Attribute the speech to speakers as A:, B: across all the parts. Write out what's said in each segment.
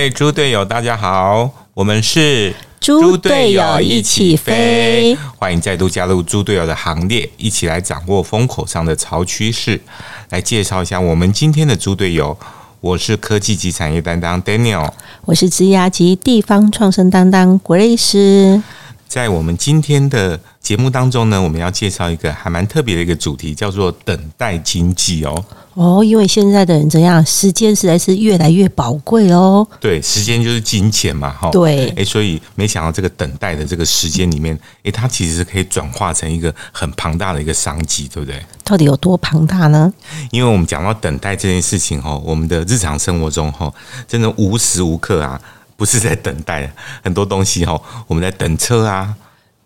A: 各位猪队友，大家好，我们是
B: 猪队友一起飞，
A: 欢迎再度加入猪队友的行列，一起来掌握风口上的潮趋势。来介绍一下我们今天的猪队友，我是科技及产业担当 Daniel，
B: 我是职涯及地方创生担当 Grace。
A: 在我们今天的节目当中呢，我们要介绍一个还蛮特别的一个主题，叫做等待经济哦。
B: 哦，因为现在的人怎样，时间实在是越来越宝贵哦。
A: 对，时间就是金钱嘛，哈。
B: 对，
A: 哎，所以没想到这个等待的这个时间里面，哎，它其实是可以转化成一个很庞大的一个商机，对不对？
B: 到底有多庞大呢？
A: 因为我们讲到等待这件事情，哈，我们的日常生活中，哈，真的无时无刻啊。不是在等待很多东西哈，我们在等车啊，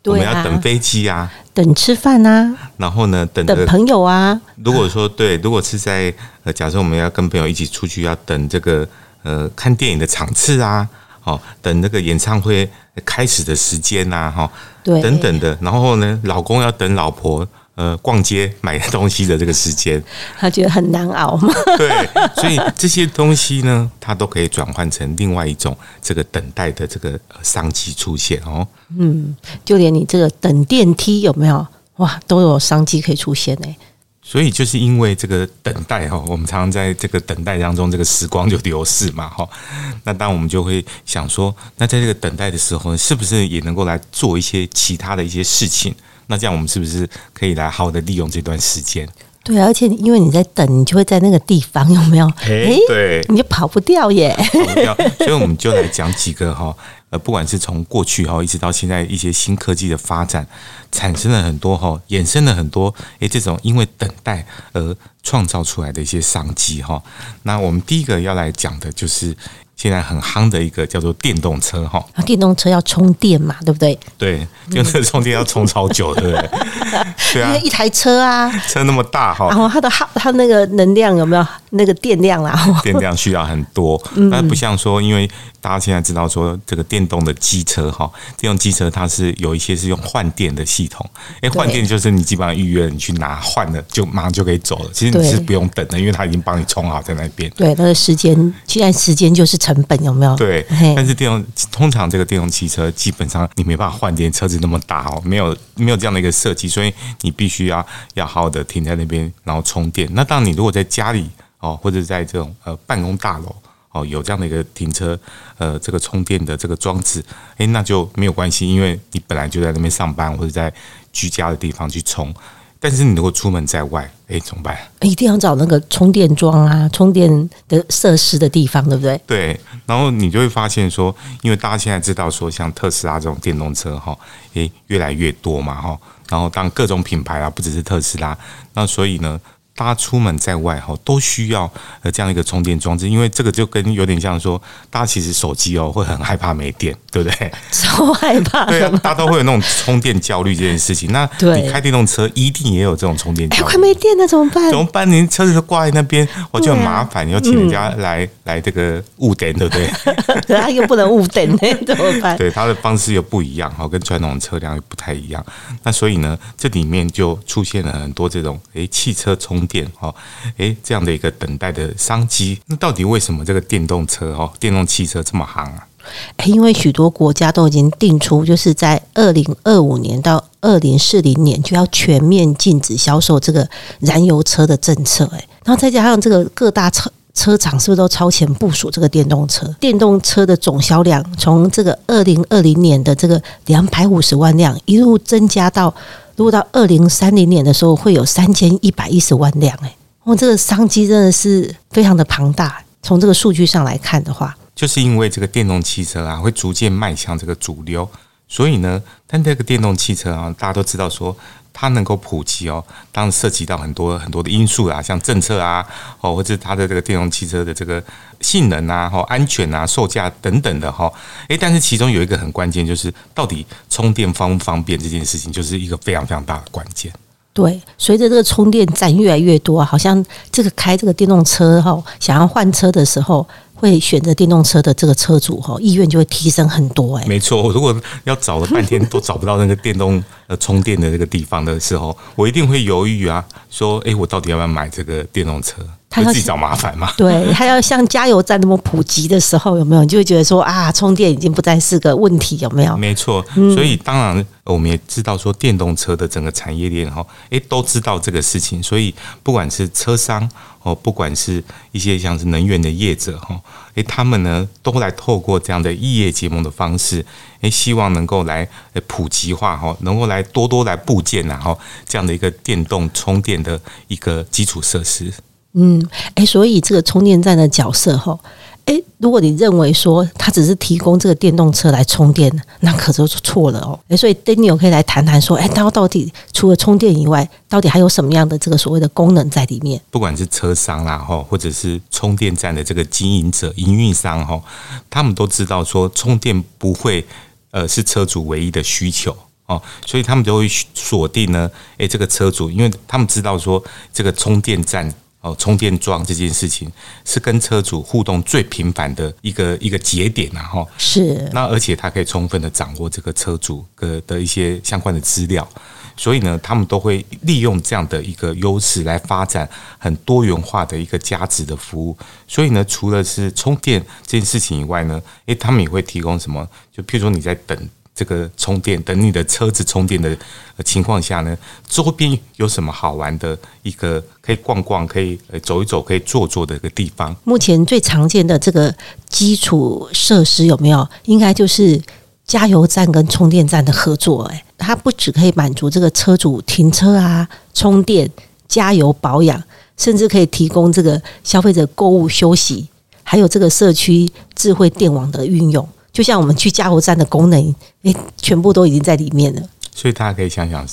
A: 我们要等飞机啊，
B: 等吃饭啊，
A: 然后呢，等
B: 等朋友啊。
A: 如果说对，如果是在呃，假设我们要跟朋友一起出去，要等这个呃看电影的场次啊，哦，等那个演唱会开始的时间呐，哈，
B: 对，
A: 等等的。然后呢，老公要等老婆。呃，逛街买东西的这个时间，
B: 他觉得很难熬吗？
A: 对，所以这些东西呢，它都可以转换成另外一种这个等待的这个商机出现哦。
B: 嗯，就连你这个等电梯有没有哇，都有商机可以出现呢。
A: 所以就是因为这个等待哈，我们常常在这个等待当中，这个时光就流逝嘛哈。那当我们就会想说，那在这个等待的时候，是不是也能够来做一些其他的一些事情？那这样我们是不是可以来好好的利用这段时间？
B: 对，而且因为你在等，你就会在那个地方，有没有？
A: 哎，对，
B: 你就跑不掉耶。
A: 跑不掉，所以我们就来讲几个哈，呃，不管是从过去哈，一直到现在一些新科技的发展，产生了很多哈，衍生了很多诶，这种因为等待而创造出来的一些商机哈。那我们第一个要来讲的就是。现在很夯的一个叫做电动车哈，
B: 啊，电动车要充电嘛，对不对？
A: 对，电动车充电要充超久，对不对？
B: 对啊，一台车啊，
A: 车那么大哈，
B: 然后它的耗它那个能量有没有那个电量啦？
A: 电量需要很多，那不像说因为。大家现在知道说这个电动的机车哈，电动机车它是有一些是用换电的系统，哎，换电就是你基本上预约你去拿换了就马上就可以走了，其实你是不用等的，因为它已经帮你充好在那边。
B: 对，它的时间现在时间就是成本有没有？
A: 对，但是电动通常这个电动汽车基本上你没办法换电，车子那么大哦，没有没有这样的一个设计，所以你必须要要好好的停在那边然后充电。那当你如果在家里哦，或者在这种呃办公大楼。哦，有这样的一个停车，呃，这个充电的这个装置，诶，那就没有关系，因为你本来就在那边上班或者在居家的地方去充。但是你如果出门在外，诶，怎么办？
B: 一定要找那个充电桩啊，充电的设施的地方，对不对？
A: 对。然后你就会发现说，因为大家现在知道说，像特斯拉这种电动车，哈，诶，越来越多嘛，哈。然后当各种品牌啊，不只是特斯拉，那所以呢。大家出门在外哈，都需要呃这样一个充电装置，因为这个就跟有点像说，大家其实手机哦会很害怕没电，对不对？
B: 超害怕。
A: 对啊，大家都会有那种充电焦虑这件事情。那你开电动车一定也有这种充电焦虑。
B: 快没电了怎么办？
A: 怎么办？你车子都挂在那边，我就很麻烦，你要请人家来来这个误电，对不对？
B: 他又不能误电，怎么办？
A: 对，他的方式又不一样哈，跟传统车辆又不太一样。那所以呢，这里面就出现了很多这种诶汽车充。电哈，诶，这样的一个等待的商机，那到底为什么这个电动车哈，电动汽车这么行啊？
B: 诶，因为许多国家都已经定出，就是在二零二五年到二零四零年就要全面禁止销售这个燃油车的政策。诶，然后再加上这个各大车车厂是不是都超前部署这个电动车？电动车的总销量从这个二零二零年的这个两百五十万辆一路增加到。如果到二零三零年的时候，会有三千一百一十万辆，哎，哇，这个商机真的是非常的庞大。从这个数据上来看的话，
A: 就是因为这个电动汽车啊，会逐渐迈向这个主流，所以呢，但这个电动汽车啊，大家都知道说。它能够普及哦，当然涉及到很多很多的因素啊，像政策啊，哦，或者它的这个电动汽车的这个性能啊、哈安全啊、售价等等的哈，诶，但是其中有一个很关键，就是到底充电方不方便这件事情，就是一个非常非常大的关键。
B: 对，随着这个充电站越来越多，好像这个开这个电动车哈，想要换车的时候。会选择电动车的这个车主哈，意愿就会提升很多哎。
A: 没错，我如果要找了半天都找不到那个电动呃充电的那个地方的时候，我一定会犹豫啊，说哎，我到底要不要买这个电动车？
B: 他要
A: 自己找麻烦嘛。
B: 对，他要像加油站那么普及的时候，有没有？你就会觉得说啊，充电已经不再是个问题，有没有？
A: 没错，所以当然呃我们也知道说电动车的整个产业链哈，诶都知道这个事情，所以不管是车商哦，不管是一些像是能源的业者哈，诶他们呢都来透过这样的异业结盟的方式，诶希望能够来呃普及化哈，能够来多多来部件然后这样的一个电动充电的一个基础设施。
B: 嗯，哎，所以这个充电站的角色哈，哎，如果你认为说它只是提供这个电动车来充电，那可就错了哦。哎，所以 Daniel 可以来谈谈说，哎，它到底除了充电以外，到底还有什么样的这个所谓的功能在里面？
A: 不管是车商啦哈，或者是充电站的这个经营者、营运商哈，他们都知道说充电不会呃是车主唯一的需求哦，所以他们就会锁定呢，诶，这个车主，因为他们知道说这个充电站。哦，充电桩这件事情是跟车主互动最频繁的一个一个节点啊，哈。
B: 是。
A: 那而且他可以充分的掌握这个车主的的一些相关的资料，所以呢，他们都会利用这样的一个优势来发展很多元化的一个价值的服务。所以呢，除了是充电这件事情以外呢，诶，他们也会提供什么？就譬如说你在等。这个充电，等你的车子充电的情况下呢，周边有什么好玩的一个可以逛逛、可以走一走、可以坐坐的一个地方？
B: 目前最常见的这个基础设施有没有？应该就是加油站跟充电站的合作。诶，它不只可以满足这个车主停车啊、充电、加油保养，甚至可以提供这个消费者购物、休息，还有这个社区智慧电网的运用。就像我们去加油站的功能，诶，全部都已经在里面了。
A: 所以大家可以想想，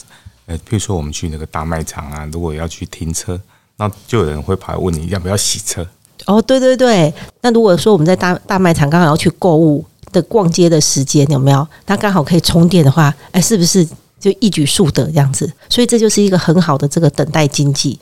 A: 呃，比如说我们去那个大卖场啊，如果要去停车，那就有人会跑来问你要不要洗车。
B: 哦，对对对。那如果说我们在大大卖场刚好要去购物的逛街的时间有没有？那刚好可以充电的话，哎，是不是就一举数得这样子？所以这就是一个很好的这个等待经济。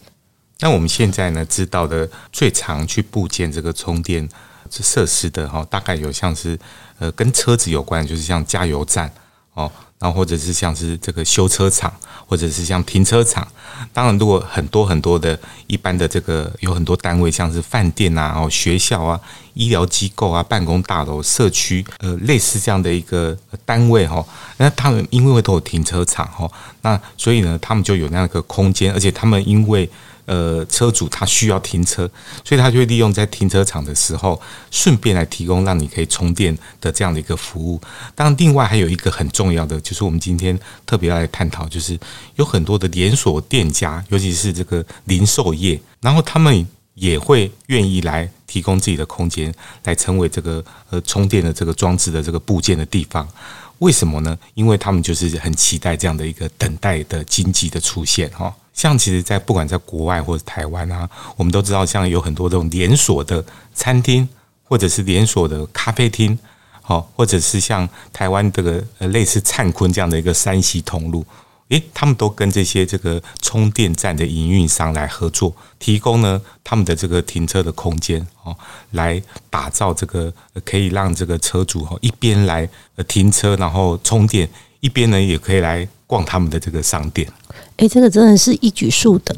A: 那我们现在呢，知道的最常去部件这个充电设施的哈，大概有像是。呃，跟车子有关，就是像加油站哦，然后或者是像是这个修车厂，或者是像停车场。当然，如果很多很多的一般的这个有很多单位，像是饭店啊、哦学校啊、医疗机构啊、办公大楼、社区，呃，类似这样的一个单位哈，那他们因为会都有停车场哈，那所以呢，他们就有那样一个空间，而且他们因为。呃，车主他需要停车，所以他就会利用在停车场的时候，顺便来提供让你可以充电的这样的一个服务。当然，另外还有一个很重要的，就是我们今天特别要来探讨，就是有很多的连锁店家，尤其是这个零售业，然后他们也会愿意来提供自己的空间，来成为这个呃充电的这个装置的这个部件的地方。为什么呢？因为他们就是很期待这样的一个等待的经济的出现，哈。像其实，在不管在国外或者台湾啊，我们都知道，像有很多这种连锁的餐厅，或者是连锁的咖啡厅，好，或者是像台湾这个呃类似灿坤这样的一个山西通路，诶，他们都跟这些这个充电站的营运商来合作，提供呢他们的这个停车的空间，哦，来打造这个可以让这个车主哈一边来停车，然后充电，一边呢也可以来逛他们的这个商店。
B: 哎，这个真的是一举数得，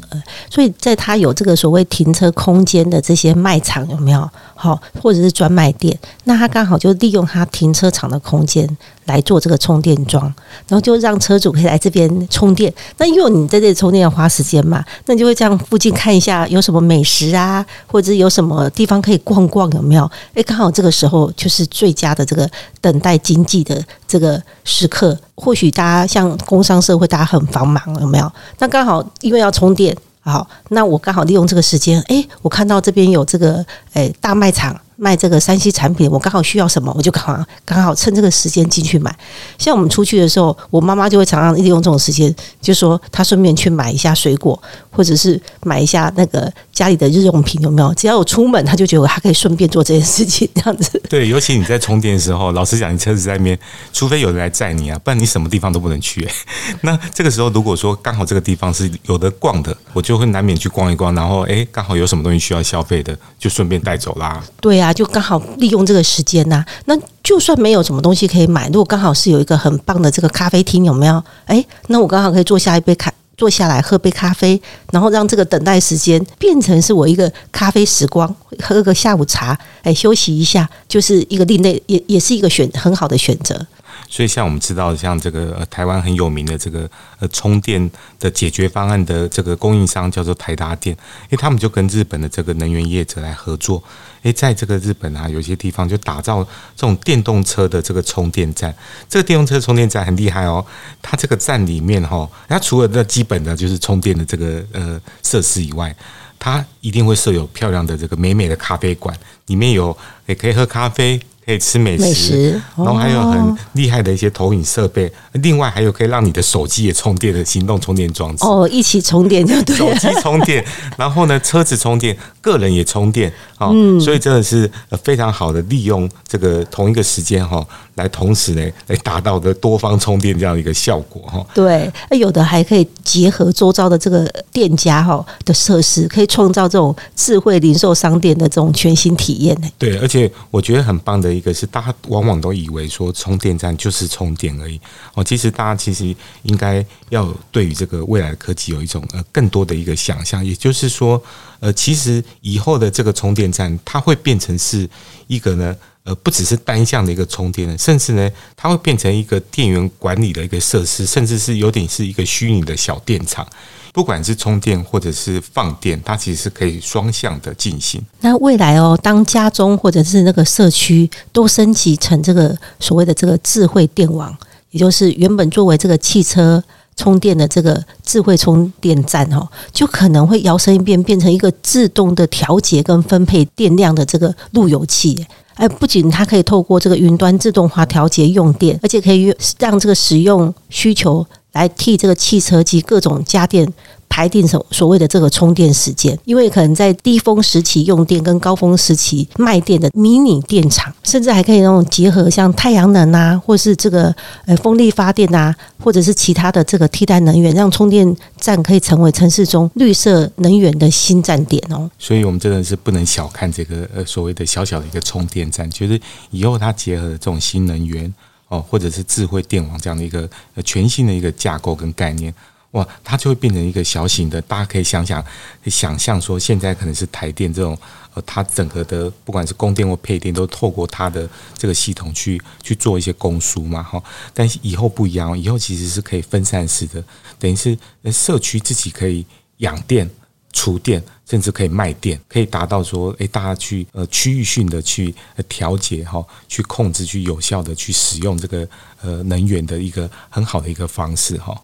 B: 所以在他有这个所谓停车空间的这些卖场有没有？好，或者是专卖店，那他刚好就利用他停车场的空间来做这个充电桩，然后就让车主可以来这边充电。那因为你在这里充电要花时间嘛，那你就会这样附近看一下有什么美食啊，或者有什么地方可以逛逛，有没有？哎，刚好这个时候就是最佳的这个等待经济的这个时刻。或许大家像工商社会，大家很繁忙，有没有？那刚好因为要充电，好，那我刚好利用这个时间，诶，我看到这边有这个诶大卖场。卖这个山西产品，我刚好需要什么，我就刚好刚好趁这个时间进去买。像我们出去的时候，我妈妈就会常常利用这种时间，就说她顺便去买一下水果，或者是买一下那个家里的日用品，有没有？只要我出门，她就觉得她可以顺便做这件事情，这样子。
A: 对，尤其你在充电的时候，老实讲，你车子在那边，除非有人来载你啊，不然你什么地方都不能去。那这个时候，如果说刚好这个地方是有的逛的，我就会难免去逛一逛，然后哎，刚好有什么东西需要消费的，就顺便带走啦。
B: 对啊。就刚好利用这个时间呐，那就算没有什么东西可以买，如果刚好是有一个很棒的这个咖啡厅，有没有？哎，那我刚好可以坐下一杯咖。坐下来喝杯咖啡，然后让这个等待时间变成是我一个咖啡时光，喝个下午茶，哎，休息一下，就是一个另类，也也是一个选很好的选择。
A: 所以，像我们知道，像这个台湾很有名的这个呃充电的解决方案的这个供应商叫做台达电，因为他们就跟日本的这个能源业者来合作，诶，在这个日本啊，有些地方就打造这种电动车的这个充电站。这个电动车充电站很厉害哦，它这个站里面哈，它除了那基本的就是充电的这个呃设施以外，它一定会设有漂亮的这个美美的咖啡馆，里面有也可以喝咖啡。可以吃美食，然后还有很厉害的一些投影设备，另外还有可以让你的手机也充电的行动充电装置
B: 哦，一起充电就对，
A: 手机充电，然后呢，车子充电，个人也充电，哦，所以真的是非常好的利用这个同一个时间哈，来同时呢来达到的多方充电这样的一个效果哈。
B: 对，有的还可以结合周遭的这个店家哈的设施，可以创造这种智慧零售商店的这种全新体验呢。
A: 对，而且我觉得很棒的。一个是大家往往都以为说充电站就是充电而已哦，其实大家其实应该要对于这个未来的科技有一种呃更多的一个想象，也就是说呃，其实以后的这个充电站它会变成是一个呢呃不只是单向的一个充电，甚至呢它会变成一个电源管理的一个设施，甚至是有点是一个虚拟的小电厂。不管是充电或者是放电，它其实是可以双向的进行。
B: 那未来哦，当家中或者是那个社区都升级成这个所谓的这个智慧电网，也就是原本作为这个汽车充电的这个智慧充电站哦，就可能会摇身一变变成一个自动的调节跟分配电量的这个路由器。哎，不仅它可以透过这个云端自动化调节用电，而且可以让这个使用需求。来替这个汽车及各种家电排定所所谓的这个充电时间，因为可能在低峰时期用电跟高峰时期卖电的迷你电厂，甚至还可以那种结合像太阳能啊，或是这个呃风力发电啊，或者是其他的这个替代能源，让充电站可以成为城市中绿色能源的新站点哦。
A: 所以，我们真的是不能小看这个呃所谓的小小的一个充电站，就是以后它结合这种新能源。哦，或者是智慧电网这样的一个全新的一个架构跟概念，哇，它就会变成一个小型的。大家可以想想，想象说现在可能是台电这种，呃，它整个的不管是供电或配电，都透过它的这个系统去去做一些供输嘛，哈。但是以后不一样，以后其实是可以分散式的，等于是社区自己可以养电。储电，甚至可以卖电，可以达到说，诶，大家去呃区域性的去调节哈，去控制，去有效的去使用这个呃能源的一个很好的一个方式哈。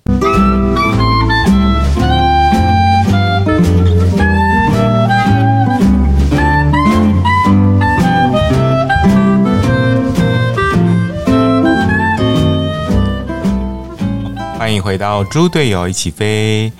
A: 欢迎回到猪队友一起飞。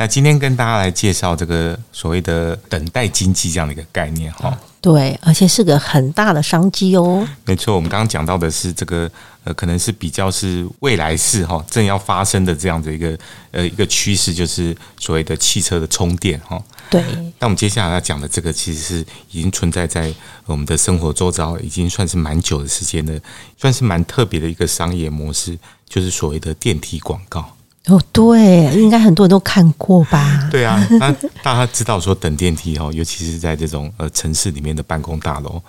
A: 那今天跟大家来介绍这个所谓的等待经济这样的一个概念哈，
B: 对，而且是个很大的商机哦。
A: 没错，我们刚刚讲到的是这个呃，可能是比较是未来式哈，正要发生的这样的一个呃一个趋势，就是所谓的汽车的充电哈。
B: 对。
A: 那我们接下来要讲的这个，其实是已经存在在我们的生活周遭，已经算是蛮久的时间的，算是蛮特别的一个商业模式，就是所谓的电梯广告。
B: 哦，对，应该很多人都看过吧？
A: 对啊，那大家知道说等电梯哦，尤其是在这种呃城市里面的办公大楼，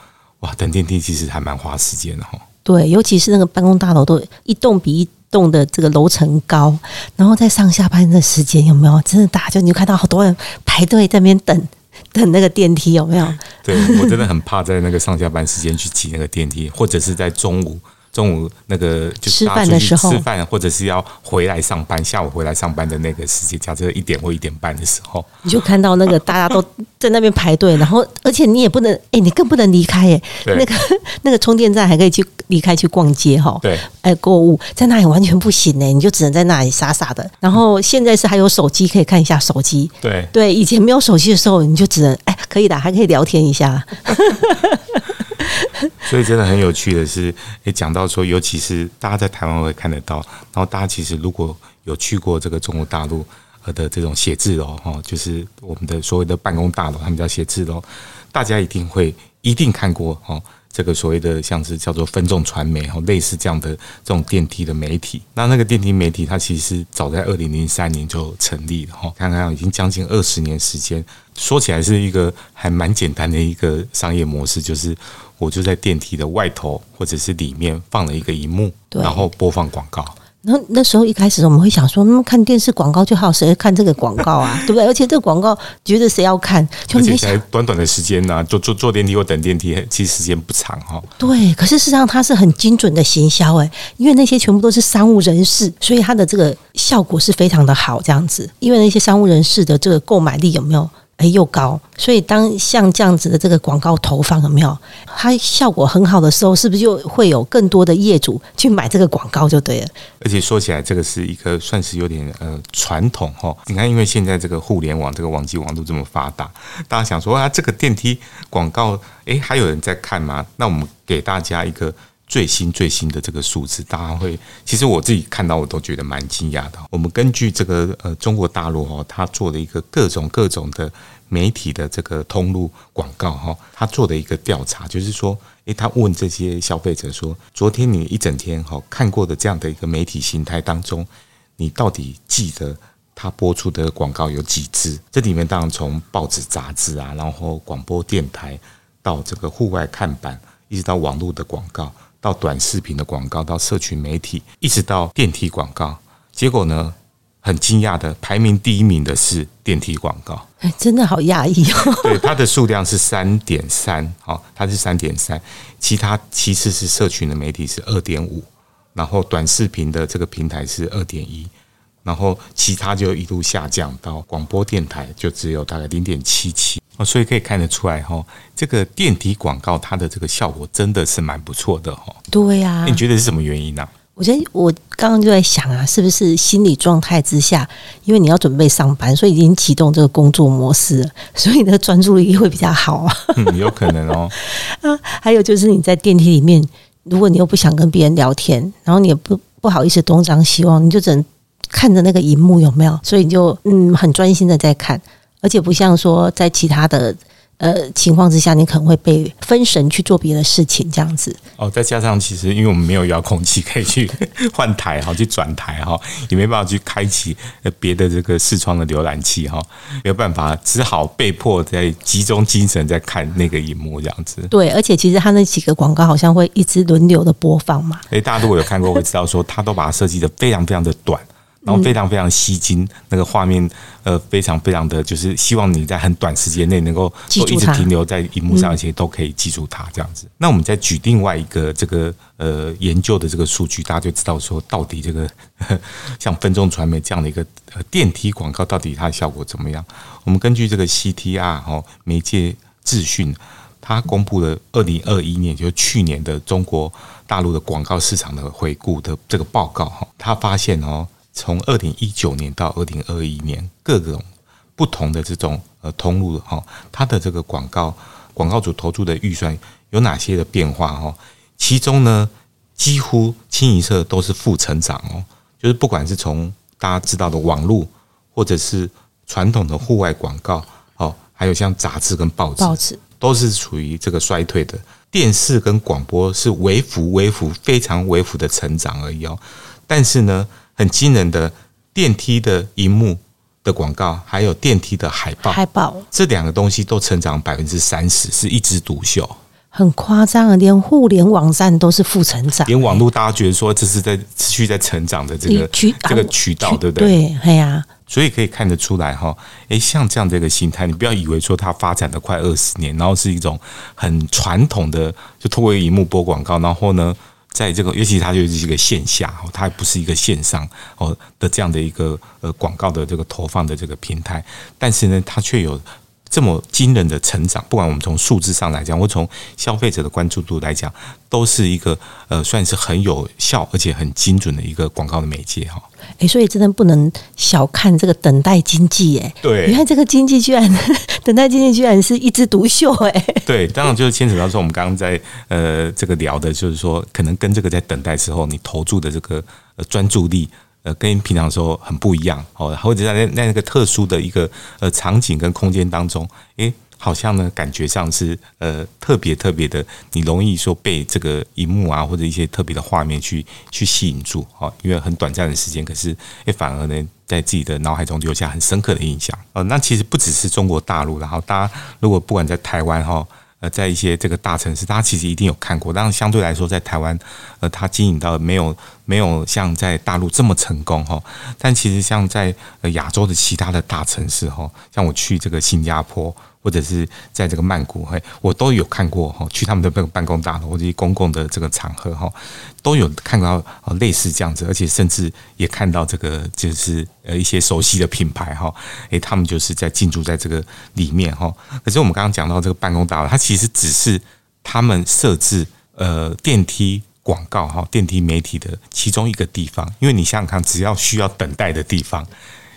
A: 哇，等电梯其实还蛮花时间的哈。
B: 对，尤其是那个办公大楼都一栋比一栋的这个楼层高，然后在上下班的时间有没有真的大？就你就看到好多人排队在那边等等那个电梯有没有？
A: 对我真的很怕在那个上下班时间去挤那个电梯，或者是在中午。中午那个就
B: 吃饭的时候，
A: 吃饭或者是要回来上班，下午回来上班的那个时间，假设一点或一点半的时候，
B: 你就看到那个大家都在那边排队，然后而且你也不能，哎，你更不能离开，哎，那个 那个充电站还可以去离开去逛街哈，
A: 对，
B: 哎，购物在那里完全不行呢，你就只能在那里傻傻的。然后现在是还有手机可以看一下手机，
A: 对。
B: 对，以前没有手机的时候，你就只能哎，可以的，还可以聊天一下。
A: 所以真的很有趣的是，也，讲到说，尤其是大家在台湾会看得到，然后大家其实如果有去过这个中国大陆的这种写字楼，哈，就是我们的所谓的办公大楼，他们叫写字楼，大家一定会一定看过，哈，这个所谓的像是叫做分众传媒哈，类似这样的这种电梯的媒体。那那个电梯媒体，它其实早在二零零三年就成立了哈，看看已经将近二十年时间。说起来是一个还蛮简单的一个商业模式，就是我就在电梯的外头或者是里面放了一个荧幕，然后播放广告。
B: 那那时候一开始我们会想说，那嗯，看电视广告就好，谁会看这个广告啊？对不对？而且这个广告觉得谁要看？
A: 就你才短短的时间呢，坐坐坐电梯或等电梯，其实时间不长哈。
B: 对，可是事实上它是很精准的行销诶，因为那些全部都是商务人士，所以它的这个效果是非常的好，这样子。因为那些商务人士的这个购买力有没有？哎，又高，所以当像这样子的这个广告投放有没有？它效果很好的时候，是不是就会有更多的业主去买这个广告就对了？
A: 而且说起来，这个是一个算是有点呃传统哈。你看，因为现在这个互联网、这个网际网络这么发达，大家想说啊，这个电梯广告，哎，还有人在看吗？那我们给大家一个。最新最新的这个数字，大家会其实我自己看到我都觉得蛮惊讶的。我们根据这个呃中国大陆哈，他做了一个各种各种的媒体的这个通路广告哈，他做的一个调查，就是说，诶，他问这些消费者说，昨天你一整天哈看过的这样的一个媒体形态当中，你到底记得他播出的广告有几支？这里面当然从报纸、杂志啊，然后广播电台到这个户外看板，一直到网络的广告。到短视频的广告，到社群媒体，一直到电梯广告，结果呢，很惊讶的，排名第一名的是电梯广告。
B: 哎，真的好讶异哦。
A: 对，它的数量是三点三，好，它是三点三，其他其次是社群的媒体是二点五，然后短视频的这个平台是二点一，然后其他就一路下降到广播电台就只有大概零点七七哦。所以可以看得出来哈，这个电梯广告它的这个效果真的是蛮不错的哈。
B: 对呀，
A: 你觉得是什么原因呢？
B: 我觉得我刚刚就在想啊，是不是心理状态之下，因为你要准备上班，所以已经启动这个工作模式，所以你的专注力会比较好啊。
A: 嗯，有可能哦。
B: 啊，还有就是你在电梯里面，如果你又不想跟别人聊天，然后你也不不好意思东张西望，你就只能看着那个荧幕有没有？所以你就嗯很专心的在看。而且不像说在其他的呃情况之下，你可能会被分神去做别的事情这样子。
A: 哦，再加上其实因为我们没有遥控器可以去换台哈，去转台哈，也没办法去开启别的这个视窗的浏览器哈，没有办法，只好被迫在集中精神在看那个荧幕这样子。
B: 对，而且其实他那几个广告好像会一直轮流的播放嘛。
A: 哎，大家如果有看过会知道说，他都把它设计的非常非常的短。然后非常非常吸睛，那个画面呃非常非常的就是希望你在很短时间内能够都一直停留在荧幕上，而且都可以记住它这样子。那我们再举另外一个这个呃研究的这个数据，大家就知道说到底这个 像分众传媒这样的一个呃电梯广告到底它的效果怎么样？我们根据这个 CTR 哈媒介资讯，它公布了二零二一年就是去年的中国大陆的广告市场的回顾的这个报告哈，他发现哦。从二零一九年到二零二一年，各种不同的这种呃通路哈，它的这个广告广告主投注的预算有哪些的变化哈？其中呢，几乎清一色都是负成长哦，就是不管是从大家知道的网络，或者是传统的户外广告哦，还有像杂志跟报纸，
B: 报纸
A: 都是处于这个衰退的。电视跟广播是微幅微幅非常微幅的成长而已哦，但是呢。很惊人的电梯的荧幕的广告，还有电梯的海报，
B: 海报
A: 这两个东西都成长百分之三十，是一枝独秀，
B: 很夸张啊！连互联网站都是负成长，
A: 连网络大家觉得说这是在持续在成长的这个渠这个渠道，对不对？
B: 对，哎呀，
A: 所以可以看得出来哈，诶，像这样的一个心态，你不要以为说它发展了快二十年，然后是一种很传统的，就透过荧幕播广告，然后呢？在这个，尤其它就是一个线下，它不是一个线上哦的这样的一个呃广告的这个投放的这个平台，但是呢，它却有这么惊人的成长。不管我们从数字上来讲，或从消费者的关注度来讲，都是一个呃算是很有效而且很精准的一个广告的媒介哈。
B: 哎，所以真的不能小看这个等待经济哎。
A: 对，
B: 你看这个经济居然 等待经济居然是一枝独秀哎。
A: 对，当然就是牵扯到说我们刚刚在呃这个聊的，就是说可能跟这个在等待时候你投注的这个呃专注力呃跟平常时候很不一样哦，或者在在那个特殊的一个呃场景跟空间当中，诶。好像呢感觉上是呃特别特别的，你容易说被这个荧幕啊或者一些特别的画面去去吸引住哦，因为很短暂的时间，可是诶反而呢在自己的脑海中留下很深刻的印象。呃，那其实不只是中国大陆，然后大家如果不管在台湾哈。呃，在一些这个大城市，大家其实一定有看过，但是相对来说，在台湾，呃，它经营到没有没有像在大陆这么成功哈。但其实像在呃亚洲的其他的大城市哈，像我去这个新加坡。或者是在这个曼谷，嘿，我都有看过哈，去他们的那个办公大楼或者公共的这个场合哈，都有看到类似这样子，而且甚至也看到这个就是呃一些熟悉的品牌哈，诶，他们就是在进驻在这个里面哈。可是我们刚刚讲到这个办公大楼，它其实只是他们设置呃电梯广告哈，电梯媒体的其中一个地方，因为你想想看，只要需要等待的地方。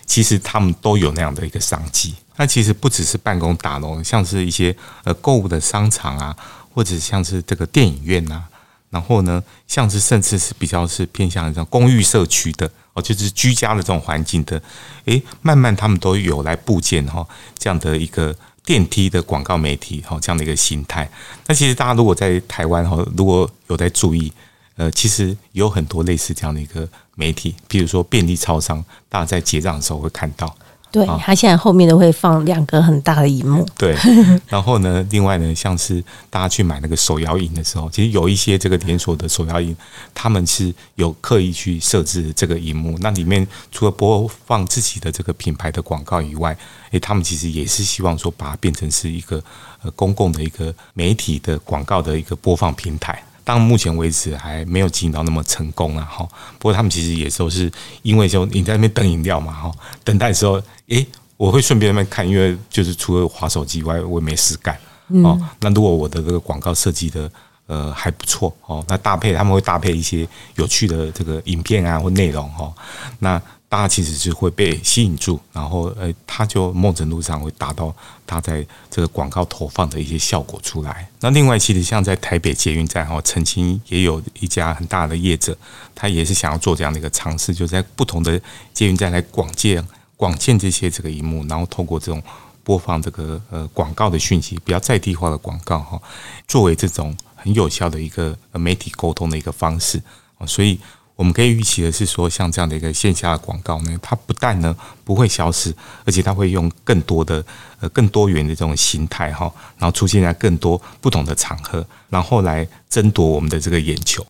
A: 其实他们都有那样的一个商机。那其实不只是办公大楼，像是一些呃购物的商场啊，或者像是这个电影院呐，然后呢，像是甚至是比较是偏向这种公寓社区的哦，就是居家的这种环境的，诶，慢慢他们都有来部建哈这样的一个电梯的广告媒体哈这样的一个形态。那其实大家如果在台湾哈，如果有在注意。呃，其实有很多类似这样的一个媒体，比如说便利超商，大家在结账的时候会看到。
B: 对，它现在后面都会放两个很大的荧幕。
A: 对，然后呢，另外呢，像是大家去买那个手摇饮的时候，其实有一些这个连锁的手摇饮，他们是有刻意去设置这个荧幕，那里面除了播放自己的这个品牌的广告以外，诶，他们其实也是希望说把它变成是一个呃公共的一个媒体的广告的一个播放平台。到目前为止还没有经营到那么成功啊，哈。不过他们其实也都是因为说你在那边等饮料嘛，哈，等待的时候，诶，我会顺便那边看，因为就是除了划手机以外，我也没事干哦。那如果我的这个广告设计的呃还不错哦，那搭配他们会搭配一些有趣的这个影片啊或内容哈，那。大家其实是会被吸引住，然后呃，他就某种程度上会达到他在这个广告投放的一些效果出来。那另外，其实像在台北捷运站哈，曾经也有一家很大的业者，他也是想要做这样的一个尝试，就在不同的捷运站来广建广建这些这个荧幕，然后透过这种播放这个呃广告的讯息，比较在地化的广告哈，作为这种很有效的一个媒体沟通的一个方式啊，所以。我们可以预期的是说，像这样的一个线下的广告呢，它不但呢不会消失，而且它会用更多的呃更多元的这种形态哈，然后出现在更多不同的场合，然后来争夺我们的这个眼球。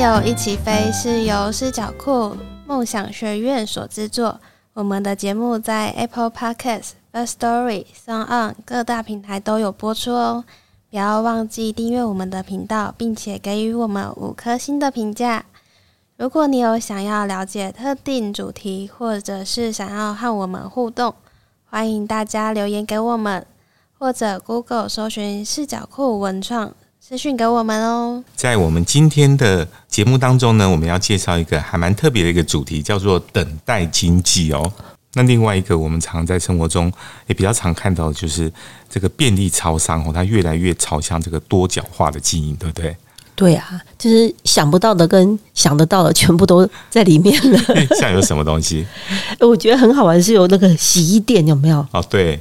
C: 一起飞是由视角库梦想学院所制作。我们的节目在 Apple Podcast、First Story、Sound On 各大平台都有播出哦。不要忘记订阅我们的频道，并且给予我们五颗星的评价。如果你有想要了解特定主题，或者是想要和我们互动，欢迎大家留言给我们，或者 Google 搜寻视角库文创。资讯给我们哦。
A: 在我们今天的节目当中呢，我们要介绍一个还蛮特别的一个主题，叫做等待经济哦。那另外一个，我们常在生活中也比较常看到，就是这个便利超商哦，它越来越朝向这个多角化的经营，对不对？
B: 对啊，就是想不到的跟想得到的，全部都在里面了。
A: 像有什么东西？
B: 我觉得很好玩，是有那个洗衣店，有没有？
A: 哦，对，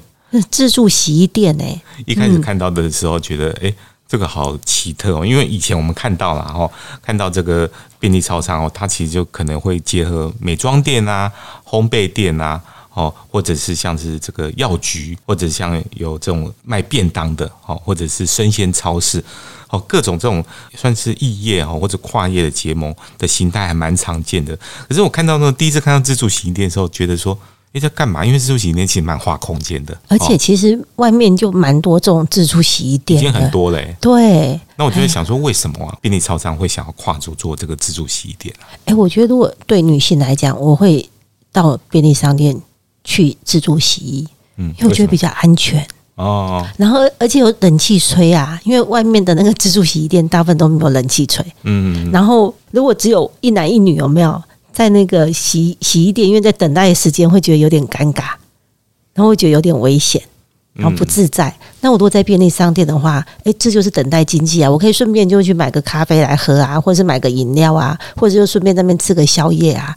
B: 自助洗衣店呢。
A: 一开始看到的时候，觉得哎。这个好奇特哦，因为以前我们看到了哈，看到这个便利超商哦，它其实就可能会结合美妆店啊、烘焙店啊，哦，或者是像是这个药局，或者像有这种卖便当的，哦，或者是生鲜超市，哦，各种这种算是异业哦或者跨业的结盟的形态还蛮常见的。可是我看到那第一次看到自助洗衣店的时候，觉得说。你在干嘛？因为自助洗衣店其实蛮花空间的，
B: 而且其实外面就蛮多这种自助洗衣店，
A: 已经很多嘞。
B: 对，
A: 那我就在想说，为什么啊？便利超商会想要跨足做这个自助洗衣店啊？
B: 哎，我觉得如果对女性来讲，我会到便利商店去自助洗衣，嗯，因为我觉得比较安全哦。然后而且有冷气吹啊，因为外面的那个自助洗衣店大部分都没有冷气吹，嗯嗯。然后如果只有一男一女，有没有？在那个洗洗衣店，因为在等待的时间会觉得有点尴尬，然后会觉得有点危险。然后不自在。那我如果在便利商店的话，诶，这就是等待经济啊！我可以顺便就去买个咖啡来喝啊，或者是买个饮料啊，或者就顺便在那边吃个宵夜啊，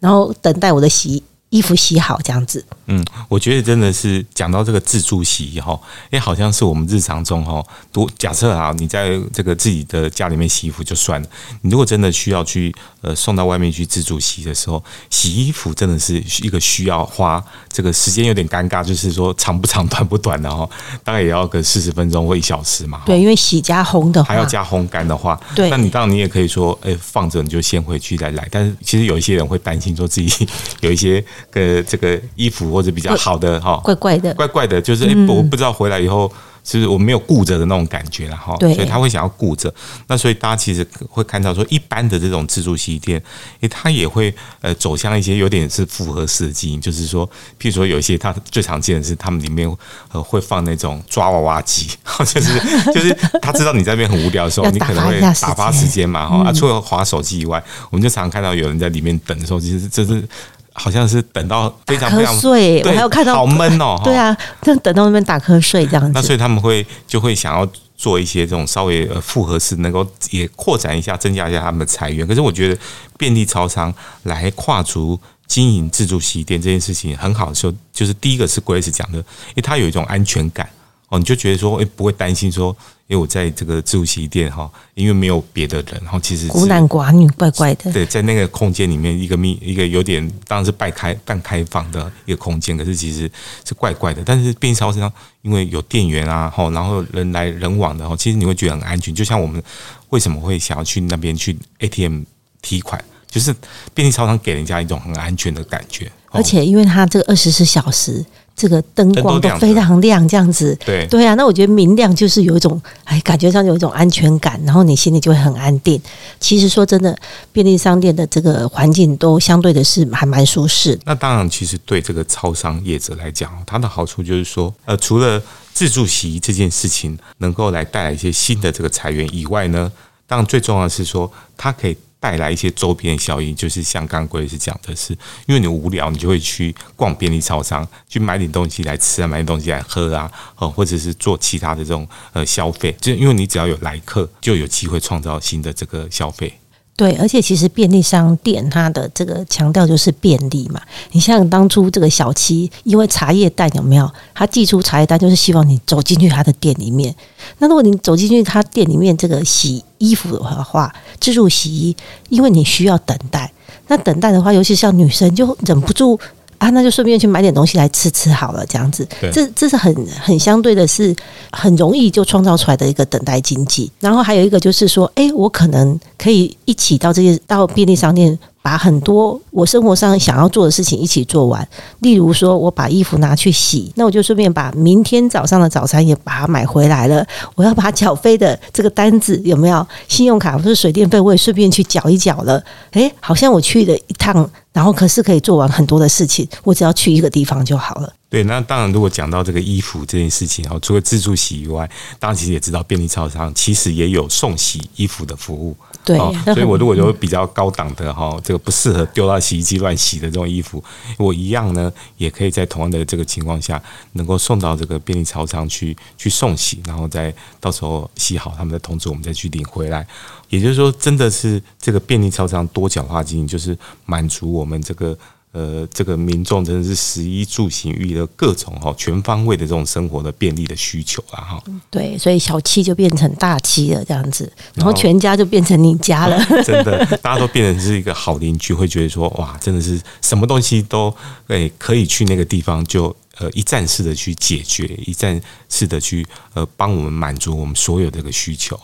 B: 然后等待我的洗衣服洗好这样子。
A: 嗯，我觉得真的是讲到这个自助洗衣哈，哎，好像是我们日常中哈，如假设啊，你在这个自己的家里面洗衣服就算了，你如果真的需要去呃送到外面去自助洗的时候，洗衣服真的是一个需要花这个时间有点尴尬，就是说长不长短不短的哈，大概也要个四十分钟或一小时嘛。
B: 对，因为洗加烘的话，
A: 还要加烘干的话，
B: 对，
A: 那你当然你也可以说，哎，放着你就先回去再来。但是其实有一些人会担心说自己 有一些个这个衣服或者比较好的。哈，
B: 怪怪的，
A: 怪怪的，就是哎，我不知道回来以后是我没有顾着的那种感觉了哈，
B: 对，
A: 所以他会想要顾着。那所以大家其实会看到说，一般的这种自助洗衣店，哎，他也会呃走向一些有点是复合式的经营，就是说，譬如说有一些他最常见的是，他们里面呃会放那种抓娃娃机，就是就是他知道你在那边很无聊的时候，你可能会打发时间嘛哈。啊，除了划手机以外，我们就常常看到有人在里面等的时候，其实这是。好像是等到非常非常
B: 睡，我还有看到
A: 好闷哦。
B: 对啊，就等到那边打瞌睡这样子。
A: 那所以他们会就会想要做一些这种稍微呃复合式，能够也扩展一下，增加一下他们的财源。可是我觉得便利超商来跨足经营自助洗衣店这件事情很好的时候，就是第一个是 Grace 讲的，因为他有一种安全感。哦，你就觉得说，哎，不会担心说，因为我在这个自助洗衣店哈，因为没有别的人，然后其实
B: 孤男寡女，怪怪的。
A: 对，在那个空间里面，一个密，一个有点当然是半开半开放的一个空间，可是其实是怪怪的。但是便利超市上，因为有店员啊，哈，然后人来人往的哈，其实你会觉得很安全。就像我们为什么会想要去那边去 ATM 提款，就是便利超商给人家一种很安全的感觉。
B: 而且因为它这个二十四小时。这个灯光都非常亮，这样子，
A: 对
B: 对啊，那我觉得明亮就是有一种，哎，感觉上有一种安全感，然后你心里就会很安定。其实说真的，便利商店的这个环境都相对的是还蛮舒适。
A: 那当然，其实对这个超商业者来讲，它的好处就是说，呃，除了自助洗衣这件事情能够来带来一些新的这个财源以外呢，当然最重要的是说，它可以。带来一些周边效应，就是像刚刚是讲的是，因为你无聊，你就会去逛便利超商，去买点东西来吃啊，买点东西来喝啊，哦，或者是做其他的这种呃消费，就因为你只要有来客，就有机会创造新的这个消费。
B: 对，而且其实便利商店它的这个强调就是便利嘛。你像当初这个小七，因为茶叶蛋有没有？他寄出茶叶蛋就是希望你走进去他的店里面。那如果你走进去他店里面这个洗衣服的话，自助洗衣，因为你需要等待。那等待的话，尤其像女生就忍不住。啊，那就顺便去买点东西来吃吃好了，这样子，这这是很很相对的，是很容易就创造出来的一个等待经济。然后还有一个就是说，哎，我可能可以一起到这些到便利商店。把很多我生活上想要做的事情一起做完，例如说，我把衣服拿去洗，那我就顺便把明天早上的早餐也把它买回来了。我要把缴费的这个单子有没有？信用卡或者水电费，我也顺便去缴一缴了。诶，好像我去了一趟，然后可是可以做完很多的事情，我只要去一个地方就好了。
A: 对，那当然，如果讲到这个衣服这件事情然后，除了自助洗以外，当然其实也知道便利超商其实也有送洗衣服的服务。
B: 对，
A: 所以我如果有比较高档的哈，这个不适合丢到洗衣机乱洗的这种衣服，我一样呢，也可以在同样的这个情况下，能够送到这个便利超商去去送洗，然后再到时候洗好，他们的通知我们再去领回来。也就是说，真的是这个便利超商多角化经营，就是满足我们这个。呃，这个民众真的是食衣住行娱乐各种哈全方位的这种生活的便利的需求了哈。
B: 对，所以小七就变成大七了这样子，然后全家就变成你家了。
A: 真的，大家都变成是一个好邻居，会觉得说哇，真的是什么东西都诶可以去那个地方就呃一站式的去解决，一站式的去呃帮我们满足我们所有这个需求。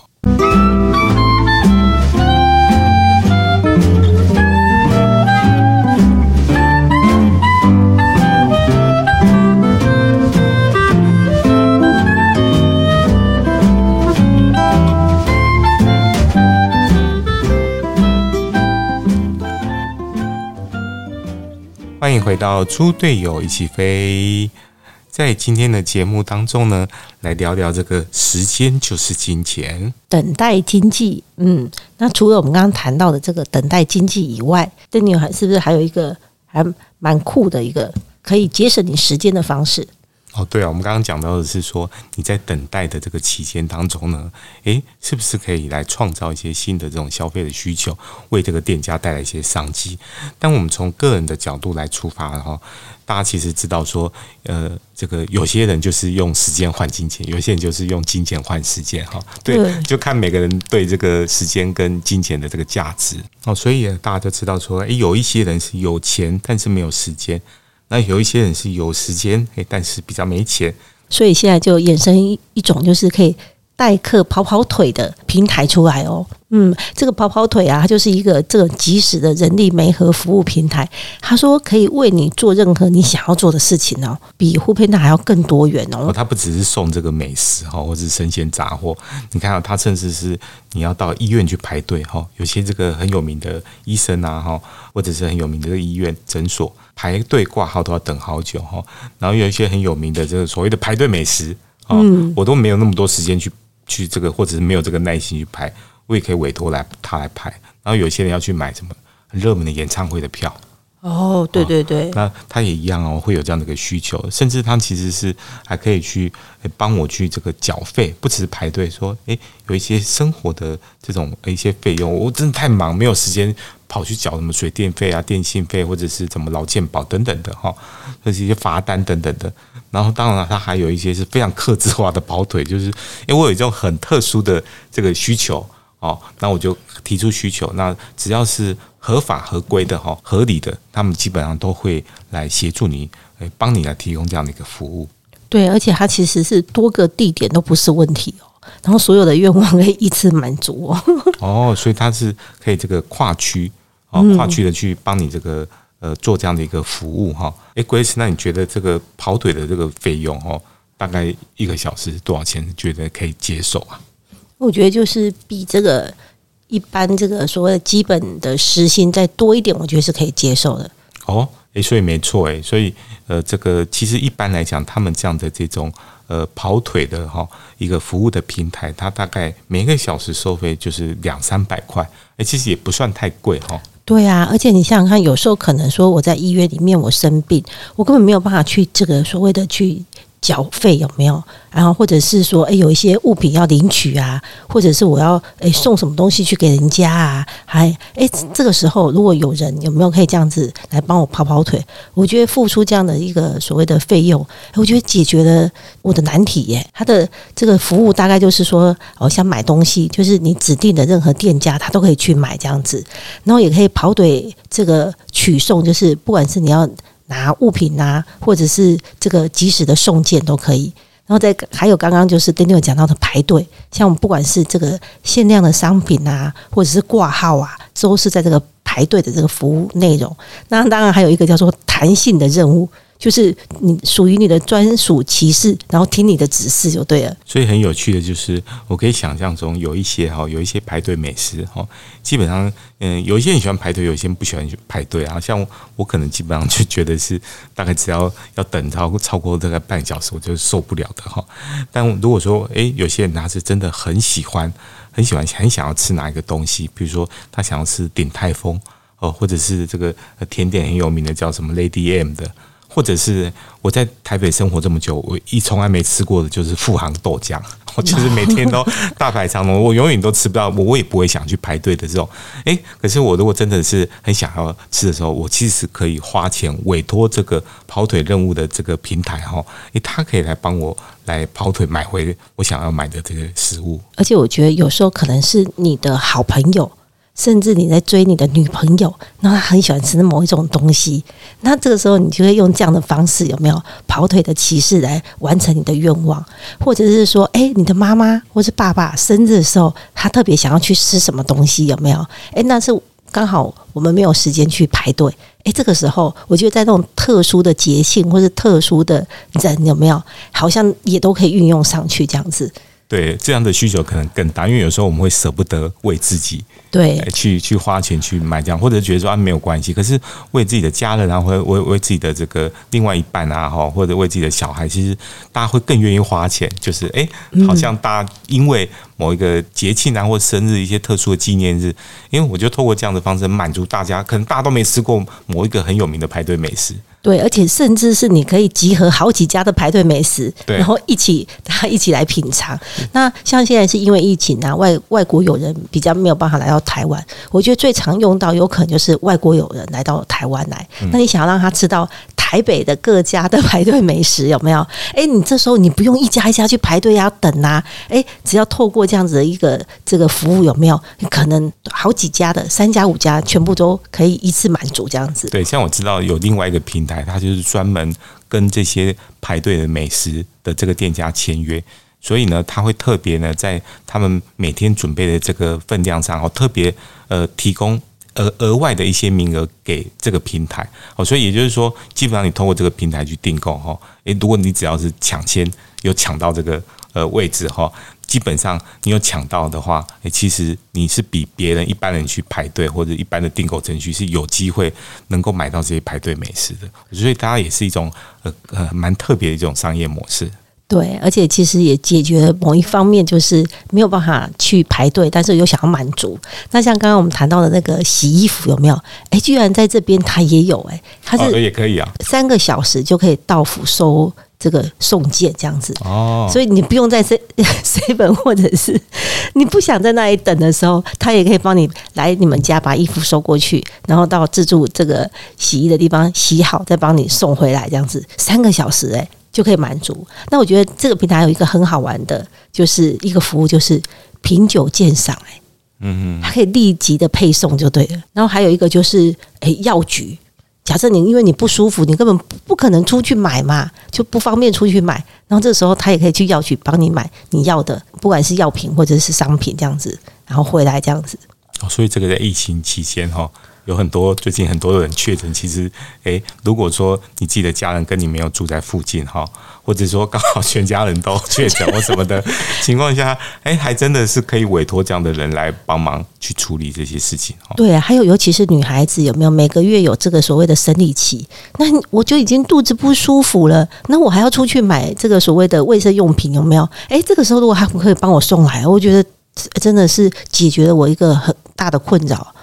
A: 欢迎回到猪队友一起飞，在今天的节目当中呢，来聊聊这个时间就是金钱，
B: 等待经济。嗯，那除了我们刚刚谈到的这个等待经济以外，邓女还是不是还有一个还蛮酷的一个可以节省你时间的方式？
A: 哦，对啊，我们刚刚讲到的是说，你在等待的这个期间当中呢，诶，是不是可以来创造一些新的这种消费的需求，为这个店家带来一些商机？但我们从个人的角度来出发，哈，大家其实知道说，呃，这个有些人就是用时间换金钱，有些人就是用金钱换时间，哈，对，就看每个人对这个时间跟金钱的这个价值哦。所以大家都知道说，诶，有一些人是有钱，但是没有时间。那有一些人是有时间，诶，但是比较没钱，
B: 所以现在就衍生一一种，就是可以代客跑跑腿的平台出来哦。嗯，这个跑跑腿啊，它就是一个这个即时的人力媒合服务平台。他说可以为你做任何你想要做的事情哦，比互片那还要更多元哦。
A: 他不只是送这个美食哈，或者是生鲜杂货，你看到他甚至是你要到医院去排队哈，有些这个很有名的医生啊哈，或者是很有名的医院诊所排队挂号都要等好久哈。然后有一些很有名的这个所谓的排队美食啊，我都没有那么多时间去去这个，或者是没有这个耐心去拍。我也可以委托来他来拍，然后有些人要去买什么很热门的演唱会的票。
B: 哦，对对对，
A: 那他也一样哦，会有这样的一个需求，甚至他其实是还可以去帮我去这个缴费，不只是排队，说诶，有一些生活的这种一些费用，我真的太忙，没有时间跑去缴什么水电费啊、电信费或者是什么劳健保等等的哈，这是一些罚单等等的。然后当然了，他还有一些是非常克制化的跑腿，就是因为我有一种很特殊的这个需求。哦，那我就提出需求，那只要是合法合规的哈，合理的，他们基本上都会来协助你，诶，帮你来提供这样的一个服务。
B: 对，而且它其实是多个地点都不是问题哦，然后所有的愿望可以一次满足哦。
A: 哦，所以它是可以这个跨区哦，跨区的去帮你这个呃做这样的一个服务哈。诶 g r a c e 那你觉得这个跑腿的这个费用哦，大概一个小时多少钱？觉得可以接受啊？
B: 我觉得就是比这个一般这个所谓的基本的时薪再多一点，我觉得是可以接受的。
A: 哦，诶，所以没错，诶，所以呃，这个其实一般来讲，他们这样的这种呃跑腿的哈一个服务的平台，它大概每个小时收费就是两三百块，诶，其实也不算太贵哈。
B: 对啊，而且你想想看，有时候可能说我在医院里面我生病，我根本没有办法去这个所谓的去。缴费有没有？然后或者是说，哎，有一些物品要领取啊，或者是我要哎送什么东西去给人家啊？还哎，这个时候如果有人有没有可以这样子来帮我跑跑腿？我觉得付出这样的一个所谓的费用，我觉得解决了我的难题耶。他的这个服务大概就是说，我想买东西，就是你指定的任何店家，他都可以去买这样子，然后也可以跑腿这个取送，就是不管是你要。拿物品啊，或者是这个及时的送件都可以。然后再还有刚刚就是丁丁讲到的排队，像我们不管是这个限量的商品啊，或者是挂号啊，都是在这个排队的这个服务内容。那当然还有一个叫做弹性的任务。就是你属于你的专属骑士，然后听你的指示就对了。
A: 所以很有趣的就是，我可以想象中有一些哈，有一些排队美食哈，基本上嗯，有一些人喜欢排队，有一些人不喜欢排队啊。像我可能基本上就觉得是大概只要要等超超过大概半小时，我就受不了的哈。但如果说诶，有些人他是真的很喜欢，很喜欢，很想要吃哪一个东西，比如说他想要吃鼎泰丰哦，或者是这个甜点很有名的叫什么 Lady M 的。或者是我在台北生活这么久，我一从来没吃过的就是富航豆浆，我就是每天都大排长龙，我永远都吃不到，我我也不会想去排队的这种。诶，可是我如果真的是很想要吃的时候，我其实可以花钱委托这个跑腿任务的这个平台哈，诶，他可以来帮我来跑腿买回我想要买的这个食物。
B: 而且我觉得有时候可能是你的好朋友。甚至你在追你的女朋友，那他很喜欢吃某一种东西，那这个时候你就会用这样的方式，有没有跑腿的骑士来完成你的愿望？或者是说，哎，你的妈妈或是爸爸生日的时候，他特别想要去吃什么东西，有没有？哎，那是刚好我们没有时间去排队，哎，这个时候我觉得在那种特殊的节庆或是特殊的人，有没有好像也都可以运用上去这样子？
A: 对，这样的需求可能更大，因为有时候我们会舍不得为自己。
B: 对
A: 呃去去花钱去买这样，或者觉得说啊没有关系，可是为自己的家人啊，或者为为自己的这个另外一半啊，哈，或者为自己的小孩，其实大家会更愿意花钱，就是哎、好像大家因为某一个节庆啊，或生日一些特殊的纪念日，因为我就透过这样的方式满足大家，可能大家都没吃过某一个很有名的排队美食，
B: 对，而且甚至是你可以集合好几家的排队美食，然后一起大家一起来品尝。那像现在是因为疫情啊，外外国友人比较没有办法来到台湾，我觉得最常用到有可能就是外国友人来到台湾来，那你想要让他吃到。台北的各家的排队美食有没有？哎，你这时候你不用一家一家去排队啊等啊，哎，只要透过这样子的一个这个服务有没有？可能好几家的三家五家全部都可以一次满足这样子。
A: 对，像我知道有另外一个平台，它就是专门跟这些排队的美食的这个店家签约，所以呢，他会特别呢在他们每天准备的这个分量上，哦，特别呃提供。额额外的一些名额给这个平台哦，所以也就是说，基本上你通过这个平台去订购哈，诶，如果你只要是抢先有抢到这个呃位置哈，基本上你有抢到的话，诶，其实你是比别人一般人去排队或者一般的订购程序是有机会能够买到这些排队美食的，所以它也是一种呃呃蛮特别的一种商业模式。
B: 对，而且其实也解决了某一方面，就是没有办法去排队，但是又想要满足。那像刚刚我们谈到的那个洗衣服有没有？哎，居然在这边它也有哎、它
A: 哦，
B: 是
A: 也可以啊。
B: 三个小时就可以到府收这个送件这样子。
A: 哦，
B: 所以你不用在 C seven 或者是你不想在那里等的时候，他也可以帮你来你们家把衣服收过去，然后到自助这个洗衣的地方洗好，再帮你送回来，这样子三个小时哎、就可以满足。那我觉得这个平台有一个很好玩的，就是一个服务，就是品酒鉴赏哎、
A: 嗯嗯，
B: 它可以立即的配送就对了。然后还有一个就是，诶，药局。假设你因为你不舒服，你根本不不可能出去买嘛，就不方便出去买。然后这时候他也可以去药局帮你买你要的，不管是药品或者是商品这样子，然后回来这样子。
A: 哦所以这个在疫情期间哈、有很多最近很多人确诊，其实诶，如果说你自己的家人跟你没有住在附近哈，或者说刚好全家人都确诊或什么的 情况下，诶，还真的是可以委托这样的人来帮忙去处理这些事情哈。
B: 对啊，还有尤其是女孩子有没有每个月有这个所谓的生理期？那我就已经肚子不舒服了，那我还要出去买这个所谓的卫生用品有没有？诶，这个时候如果他们可以帮我送来，我觉得真的是解决了我一个很大的困扰。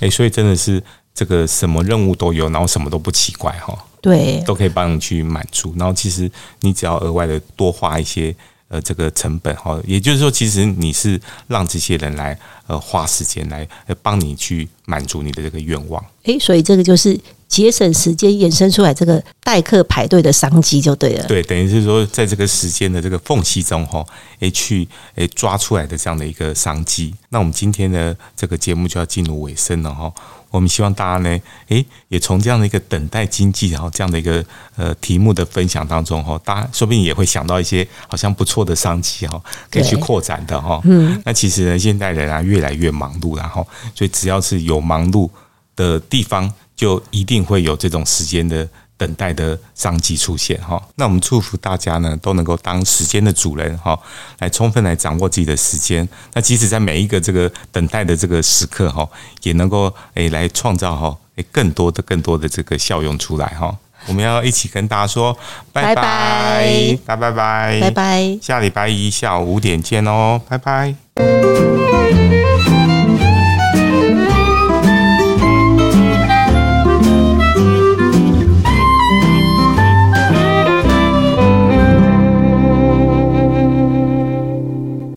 A: 诶，所以真的是这个什么任务都有，然后什么都不奇怪哈。
B: 对，
A: 都可以帮你去满足。然后其实你只要额外的多花一些呃这个成本哈，也就是说，其实你是让这些人来呃花时间来呃帮你去满足你的这个愿望。
B: 诶，所以这个就是节省时间衍生出来这个代客排队的商机就对了。
A: 对，等于是说在这个时间的这个缝隙中哈，诶去诶抓出来的这样的一个商机。那我们今天的这个节目就要进入尾声了哈。我们希望大家呢，诶，也从这样的一个等待经济，然后这样的一个呃题目的分享当中哈，大家说不定也会想到一些好像不错的商机哈，可以去
B: 对
A: 扩展的哈。嗯，那其实呢，现代人啊越来越忙碌，然后所以只要是有忙碌的地方，就一定会有这种时间的等待的商机出现哈。那我们祝福大家呢都能够当时间的主人哈，来充分来掌握自己的时间。那即使在每一个这个等待的这个时刻哈，也能够诶来创造哈诶更多的更多的这个效用出来哈。我们要一起跟大家说拜
B: 拜拜
A: 拜，拜拜拜
B: 拜拜。
A: 下礼拜一下午五点见哦，拜拜。